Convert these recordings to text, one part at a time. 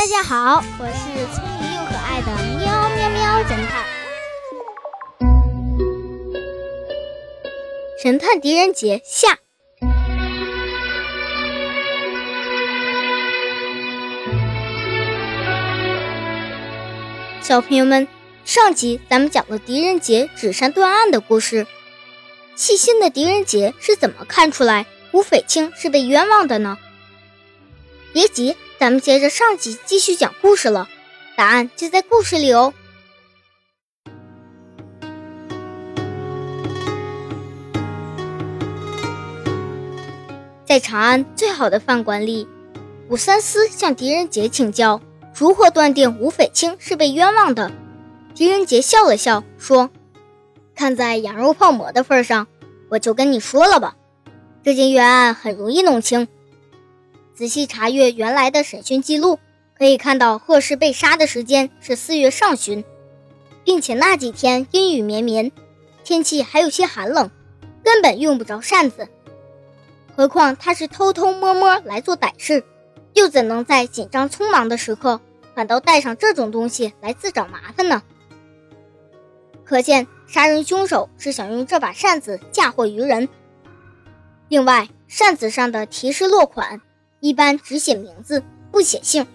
大家好，我是聪明又可爱的喵喵喵侦探。神探狄仁杰下，小朋友们，上集咱们讲了狄仁杰指山断案的故事。细心的狄仁杰是怎么看出来吴匪清是被冤枉的呢？别急。咱们接着上集继续讲故事了，答案就在故事里哦。在长安最好的饭馆里，武三思向狄仁杰请教如何断定吴匪清是被冤枉的。狄仁杰笑了笑说：“看在羊肉泡馍的份上，我就跟你说了吧，这件冤案很容易弄清。”仔细查阅原来的审讯记录，可以看到贺氏被杀的时间是四月上旬，并且那几天阴雨绵绵，天气还有些寒冷，根本用不着扇子。何况他是偷偷摸摸来做歹事，又怎能在紧张匆忙的时刻反倒带上这种东西来自找麻烦呢？可见杀人凶手是想用这把扇子嫁祸于人。另外，扇子上的提示落款。一般只写名字不写姓，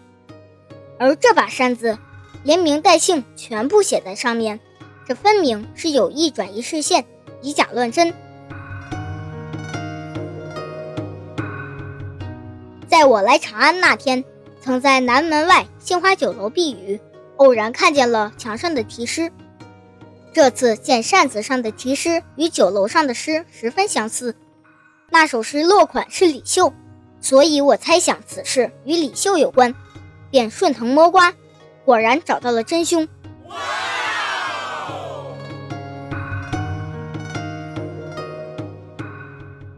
而这把扇子连名带姓全部写在上面，这分明是有意转移视线，以假乱真。在我来长安那天，曾在南门外杏花酒楼避雨，偶然看见了墙上的题诗。这次见扇子上的题诗与酒楼上的诗十分相似，那首诗落款是李秀。所以我猜想此事与李秀有关，便顺藤摸瓜，果然找到了真凶。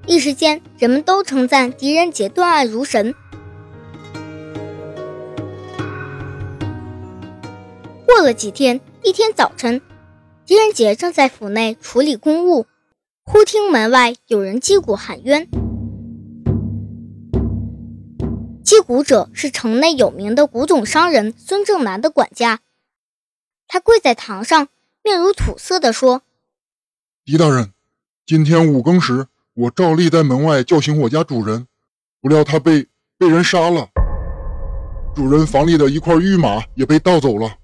一时间，人们都称赞狄仁杰断案如神。过了几天，一天早晨，狄仁杰正在府内处理公务，忽听门外有人击鼓喊冤。击鼓者是城内有名的古董商人孙正南的管家，他跪在堂上，面如土色地说：“狄大人，今天五更时，我照例在门外叫醒我家主人，不料他被被人杀了，主人房里的一块玉马也被盗走了。”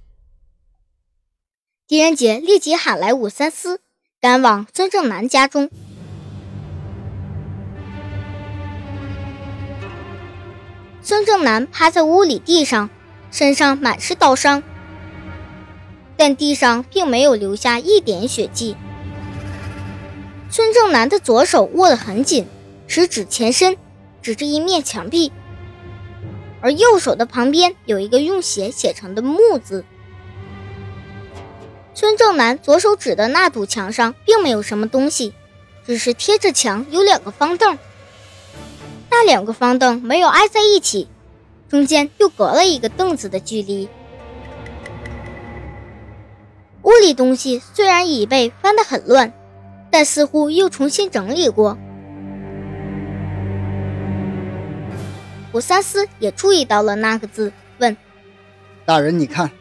狄仁杰立即喊来武三思，赶往孙正南家中。孙正南趴在屋里地上，身上满是刀伤，但地上并没有留下一点血迹。孙正南的左手握得很紧，食指前伸，指着一面墙壁，而右手的旁边有一个用血写成的“木”字。孙正南左手指的那堵墙上并没有什么东西，只是贴着墙有两个方凳。那两个方凳没有挨在一起，中间又隔了一个凳子的距离。屋里东西虽然已被翻得很乱，但似乎又重新整理过。武三思也注意到了那个字，问：“大人，你看，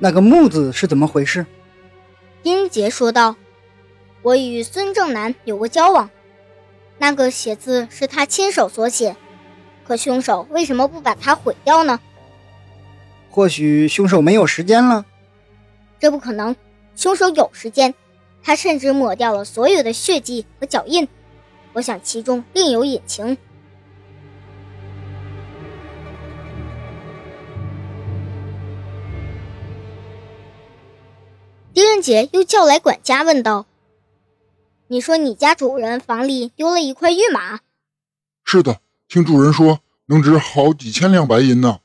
那个木字是怎么回事？”英杰说道：“我与孙正南有过交往。”那个写字是他亲手所写，可凶手为什么不把它毁掉呢？或许凶手没有时间了。这不可能，凶手有时间，他甚至抹掉了所有的血迹和脚印。我想其中另有隐情。狄仁杰又叫来管家，问道。你说你家主人房里丢了一块玉马？是的，听主人说能值好几千两白银呢。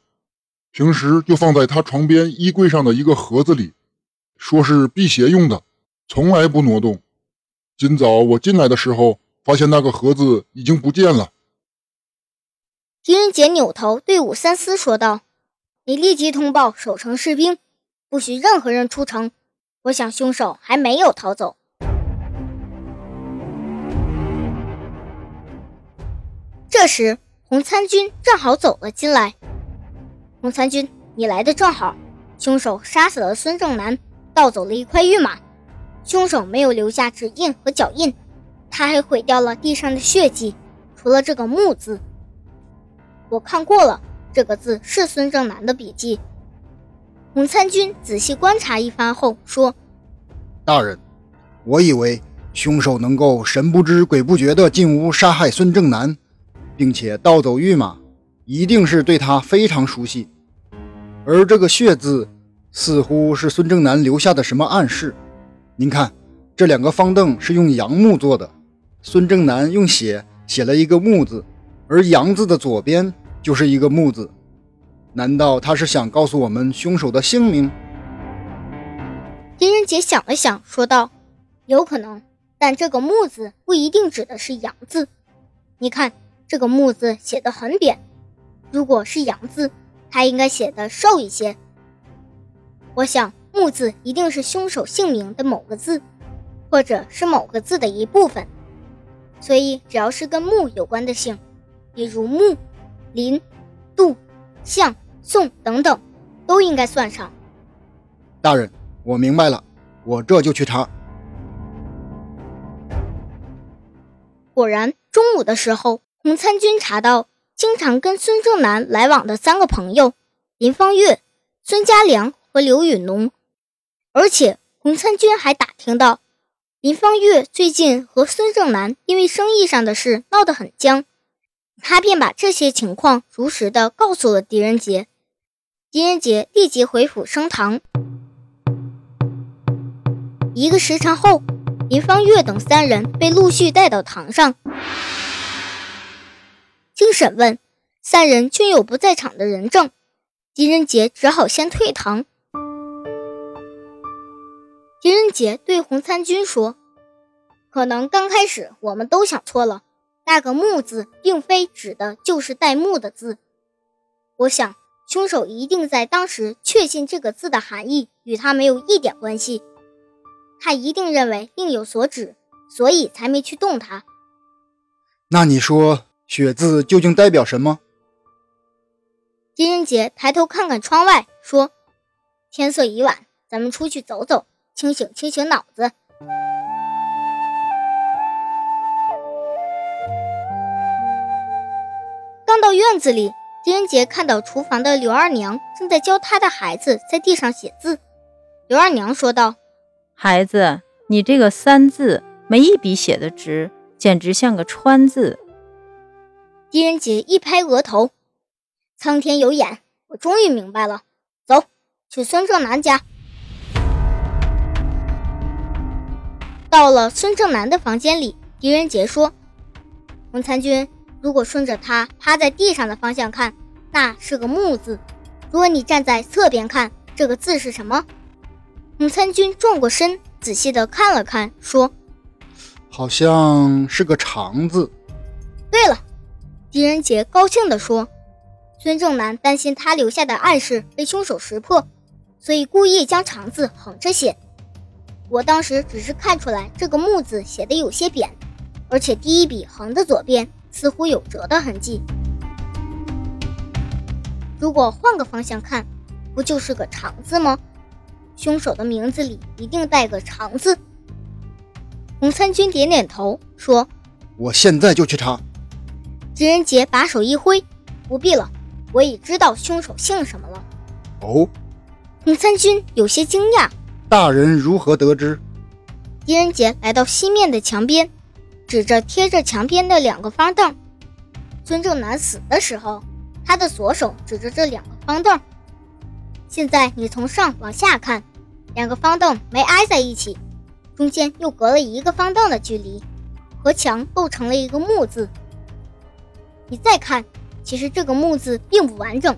平时就放在他床边衣柜上的一个盒子里，说是辟邪用的，从来不挪动。今早我进来的时候，发现那个盒子已经不见了。狄仁杰扭头对武三思说道：“你立即通报守城士兵，不许任何人出城。我想凶手还没有逃走。”这时，洪参军正好走了进来。洪参军，你来的正好，凶手杀死了孙正南，盗走了一块玉马。凶手没有留下指印和脚印，他还毁掉了地上的血迹，除了这个木字。我看过了，这个字是孙正南的笔迹。洪参军仔细观察一番后说：“大人，我以为凶手能够神不知鬼不觉地进屋杀害孙正南，并且盗走玉马，一定是对他非常熟悉。而这个血字，似乎是孙正南留下的什么暗示。您看，这两个方凳是用杨木做的，孙正南用血写了一个木字。”而“杨”字的左边就是一个“木”字，难道他是想告诉我们凶手的姓名？狄仁杰想了想，说道：“有可能，但这个‘木’字不一定指的是‘杨’字。你看，这个‘木’字写的很扁，如果是‘杨’字，它应该写的瘦一些。我想‘木’字一定是凶手姓名的某个字，或者是某个字的一部分。所以，只要是跟‘木’有关的姓。”比如木、林、杜、向、宋等等，都应该算上。大人，我明白了，我这就去查。果然，中午的时候，洪参军查到经常跟孙正南来往的三个朋友林方月、孙家良和刘允农，而且洪参军还打听到林方月最近和孙正南因为生意上的事闹得很僵。他便把这些情况如实的告诉了狄仁杰，狄仁杰立即回府升堂。一个时辰后，林方月等三人被陆续带到堂上。经审问，三人均有不在场的人证，狄仁杰只好先退堂。狄仁杰对洪参军说：“可能刚开始我们都想错了。”那个“木”字，并非指的就是带“木”的字。我想，凶手一定在当时确信这个字的含义与他没有一点关系。他一定认为另有所指，所以才没去动它。那你说“血”字究竟代表什么？金仁杰抬头看看窗外，说：“天色已晚，咱们出去走走，清醒清醒脑子。”刚到院子里，狄仁杰看到厨房的刘二娘正在教他的孩子在地上写字。刘二娘说道：“孩子，你这个‘三’字没一笔写的直，简直像个‘川’字。”狄仁杰一拍额头：“苍天有眼，我终于明白了。走去孙正南家。”到了孙正南的房间里，狄仁杰说：“洪参军。”如果顺着他趴在地上的方向看，那是个木字；如果你站在侧边看，这个字是什么？洪参军转过身，仔细的看了看，说：“好像是个长字。”对了，狄仁杰高兴地说：“孙正南担心他留下的暗示被凶手识破，所以故意将长字横着写。我当时只是看出来这个木字写的有些扁，而且第一笔横的左边。”似乎有折的痕迹。如果换个方向看，不就是个长字吗？凶手的名字里一定带个长字。洪参军点点头，说：“我现在就去查。”狄仁杰把手一挥：“不必了，我已知道凶手姓什么了。”哦，孔参军有些惊讶：“大人如何得知？”狄仁杰来到西面的墙边。指着贴着墙边的两个方凳，孙正南死的时候，他的左手指着这两个方凳。现在你从上往下看，两个方凳没挨在一起，中间又隔了一个方凳的距离，和墙构成了一个木字。你再看，其实这个木字并不完整。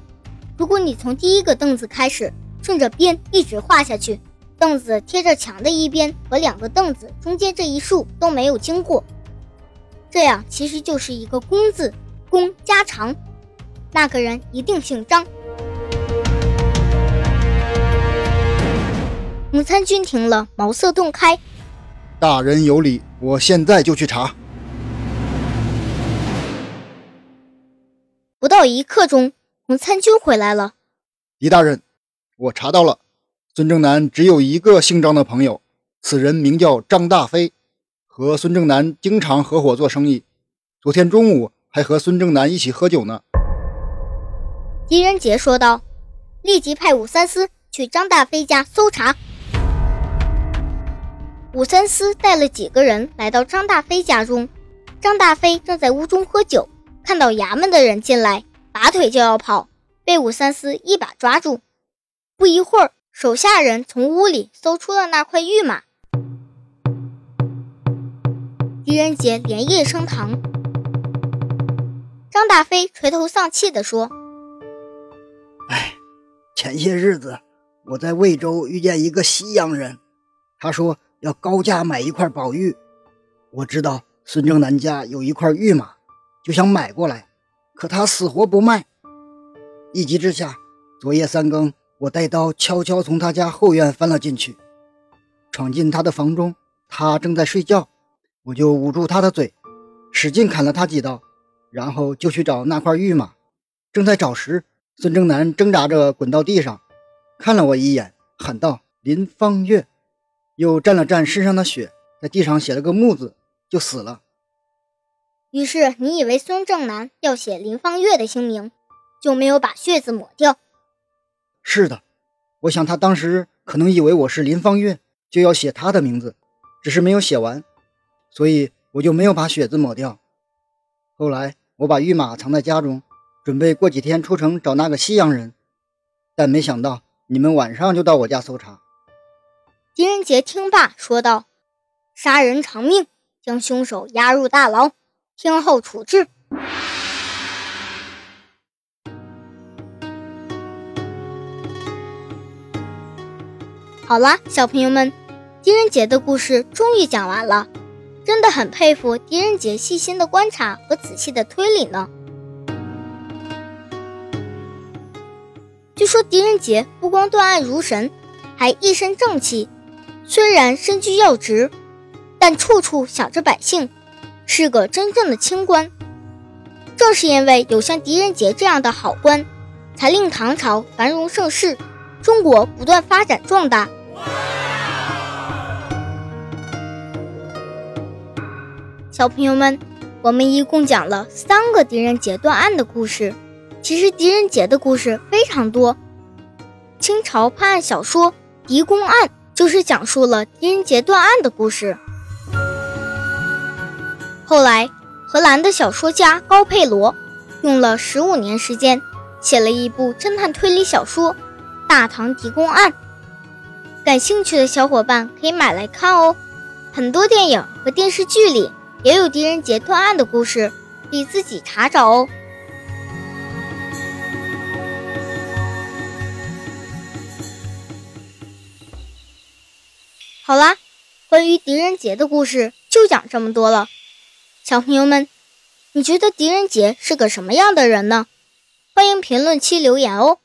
如果你从第一个凳子开始，顺着边一直画下去，凳子贴着墙的一边和两个凳子中间这一竖都没有经过。这样其实就是一个“公”字，“公”加长，那个人一定姓张。母参军听了，茅塞顿开。大人有礼，我现在就去查。不到一刻钟，母参军回来了。狄大人，我查到了，孙正南只有一个姓张的朋友，此人名叫张大飞，和孙正南经常合伙做生意。昨天中午还和孙正南一起喝酒呢。狄仁杰说道：“立即派武三思去张大飞家搜查。”武三思带了几个人来到张大飞家中，张大飞正在屋中喝酒，看到衙门的人进来，拔腿就要跑，被武三思一把抓住。不一会儿，手下人从屋里搜出了那块玉马。狄仁杰连夜升堂。张大飞垂头丧气地说：“哎，前些日子我在魏州遇见一个西洋人，他说要高价买一块宝玉。我知道孙正南家有一块玉马，就想买过来，可他死活不卖。一急之下，昨夜三更，我带刀悄悄从他家后院翻了进去，闯进他的房中，他正在睡觉，我就捂住他的嘴，使劲砍了他几刀。”然后就去找那块玉马，正在找时，孙正南挣扎着滚到地上，看了我一眼，喊道：“林芳月。”又蘸了蘸身上的血，在地上写了个木字，就死了。于是你以为孙正南要写林芳月的姓名，就没有把血字抹掉？是的，我想他当时可能以为我是林芳月，就要写他的名字，只是没有写完，所以我就没有把血字抹掉。后来。我把玉马藏在家中，准备过几天出城找那个西洋人，但没想到你们晚上就到我家搜查。狄仁杰听罢说道：“杀人偿命，将凶手押入大牢，听候处置。”好了，小朋友们，狄仁杰的故事终于讲完了。真的很佩服狄仁杰细心的观察和仔细的推理呢。据说狄仁杰不光断案如神，还一身正气。虽然身居要职，但处处想着百姓，是个真正的清官。正是因为有像狄仁杰这样的好官，才令唐朝繁荣盛世，中国不断发展壮大。小朋友们，我们一共讲了三个狄仁杰断案的故事。其实狄仁杰的故事非常多。清朝判案小说《狄公案》就是讲述了狄仁杰断案的故事。后来，荷兰的小说家高佩罗用了十五年时间，写了一部侦探推理小说《大唐狄公案》。感兴趣的小伙伴可以买来看哦。很多电影和电视剧里。也有狄仁杰断案的故事，可以自己查找哦。好啦，关于狄仁杰的故事就讲这么多了。小朋友们，你觉得狄仁杰是个什么样的人呢？欢迎评论区留言哦。